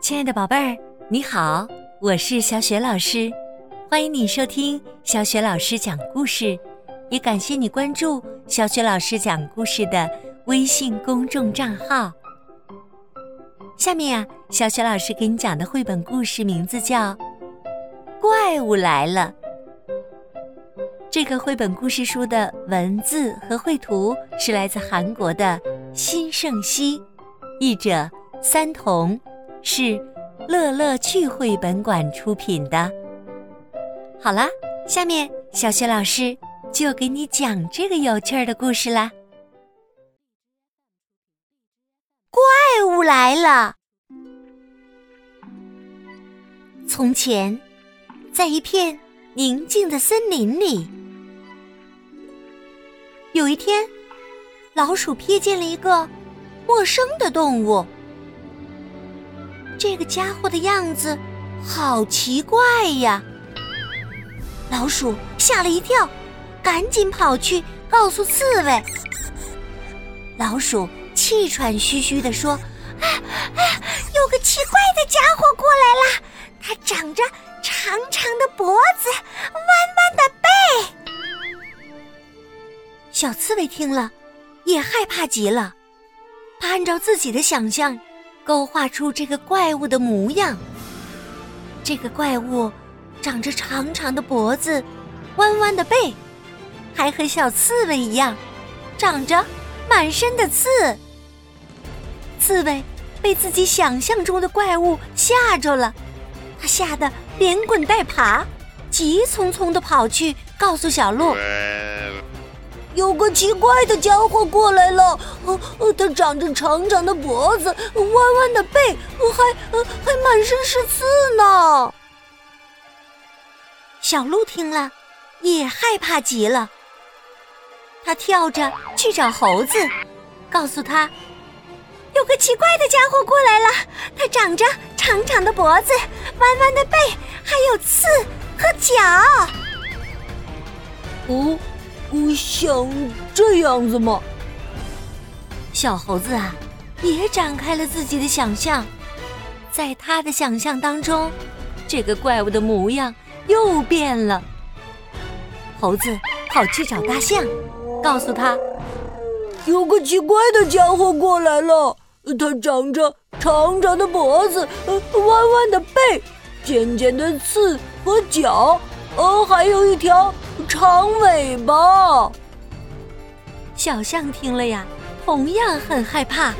亲爱的宝贝儿，你好，我是小雪老师，欢迎你收听小雪老师讲故事，也感谢你关注小雪老师讲故事的微信公众账号。下面呀，小雪老师给你讲的绘本故事名字叫《怪物来了》。这个绘本故事书的文字和绘图是来自韩国的新胜熙，译者三童，是乐乐趣绘本馆出品的。好啦，下面小雪老师就给你讲这个有趣的故事啦。怪物来了。从前，在一片宁静的森林里。有一天，老鼠瞥见了一个陌生的动物。这个家伙的样子好奇怪呀！老鼠吓了一跳，赶紧跑去告诉刺猬。老鼠气喘吁吁地说：“啊啊，有个奇怪的家伙过来了，它长着长长的脖子，弯弯的背。”小刺猬听了，也害怕极了。他按照自己的想象，勾画出这个怪物的模样。这个怪物长着长长的脖子，弯弯的背，还和小刺猬一样，长着满身的刺。刺猬被自己想象中的怪物吓着了，他吓得连滚带爬，急匆匆的跑去告诉小鹿。有个奇怪的家伙过来了，呃呃，它长着长长的脖子，弯弯的背，还呃还满身是刺呢。小鹿听了，也害怕极了。他跳着去找猴子，告诉他，有个奇怪的家伙过来了，它长着长长的脖子，弯弯的背，还有刺和角。哦。像这样子吗？小猴子啊，也展开了自己的想象，在他的想象当中，这个怪物的模样又变了。猴子跑去找大象，告诉他，有个奇怪的家伙过来了，他长着长长的脖子，弯弯的背，尖尖的刺和角，呃，还有一条。长尾巴，小象听了呀，同样很害怕。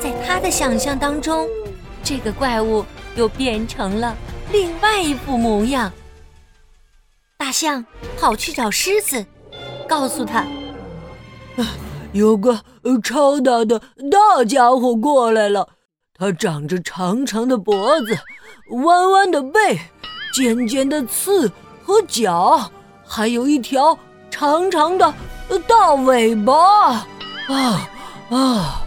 在他的想象当中，这个怪物又变成了另外一副模样。大象跑去找狮子，告诉他：“ 有个超大的大家伙过来了，它长着长长的脖子，弯弯的背，尖尖的刺和角。”还有一条长长的大尾巴，啊啊！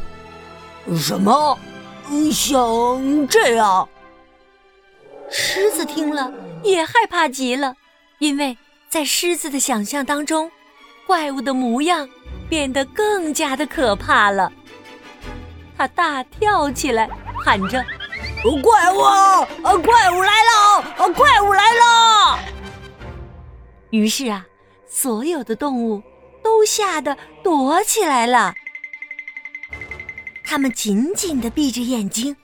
什么？像这样？狮子听了也害怕极了，因为在狮子的想象当中，怪物的模样变得更加的可怕了。他大跳起来，喊着：“怪物！啊，怪物来了！啊，怪物来了！”于是啊，所有的动物都吓得躲起来了。他们紧紧的闭着眼睛，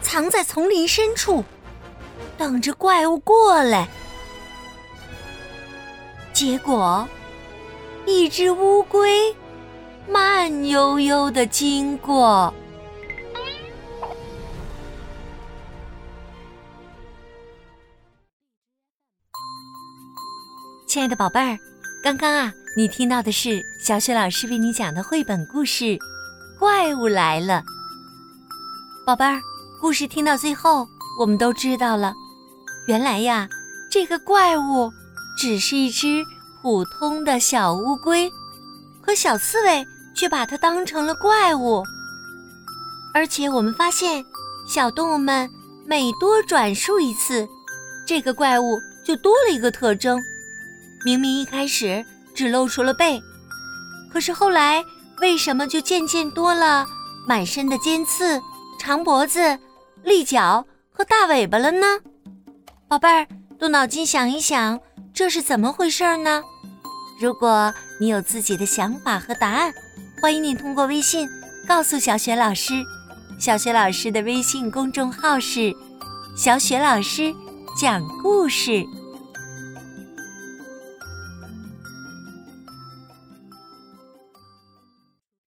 藏在丛林深处，等着怪物过来。结果，一只乌龟慢悠悠的经过。亲爱的宝贝儿，刚刚啊，你听到的是小雪老师为你讲的绘本故事《怪物来了》。宝贝儿，故事听到最后，我们都知道了，原来呀，这个怪物只是一只普通的小乌龟，可小刺猬却把它当成了怪物。而且我们发现，小动物们每多转述一次，这个怪物就多了一个特征。明明一开始只露出了背，可是后来为什么就渐渐多了满身的尖刺长脖子、立脚和大尾巴了呢？宝贝儿，动脑筋想一想，这是怎么回事呢？如果你有自己的想法和答案，欢迎你通过微信告诉小雪老师。小雪老师的微信公众号是“小雪老师讲故事”。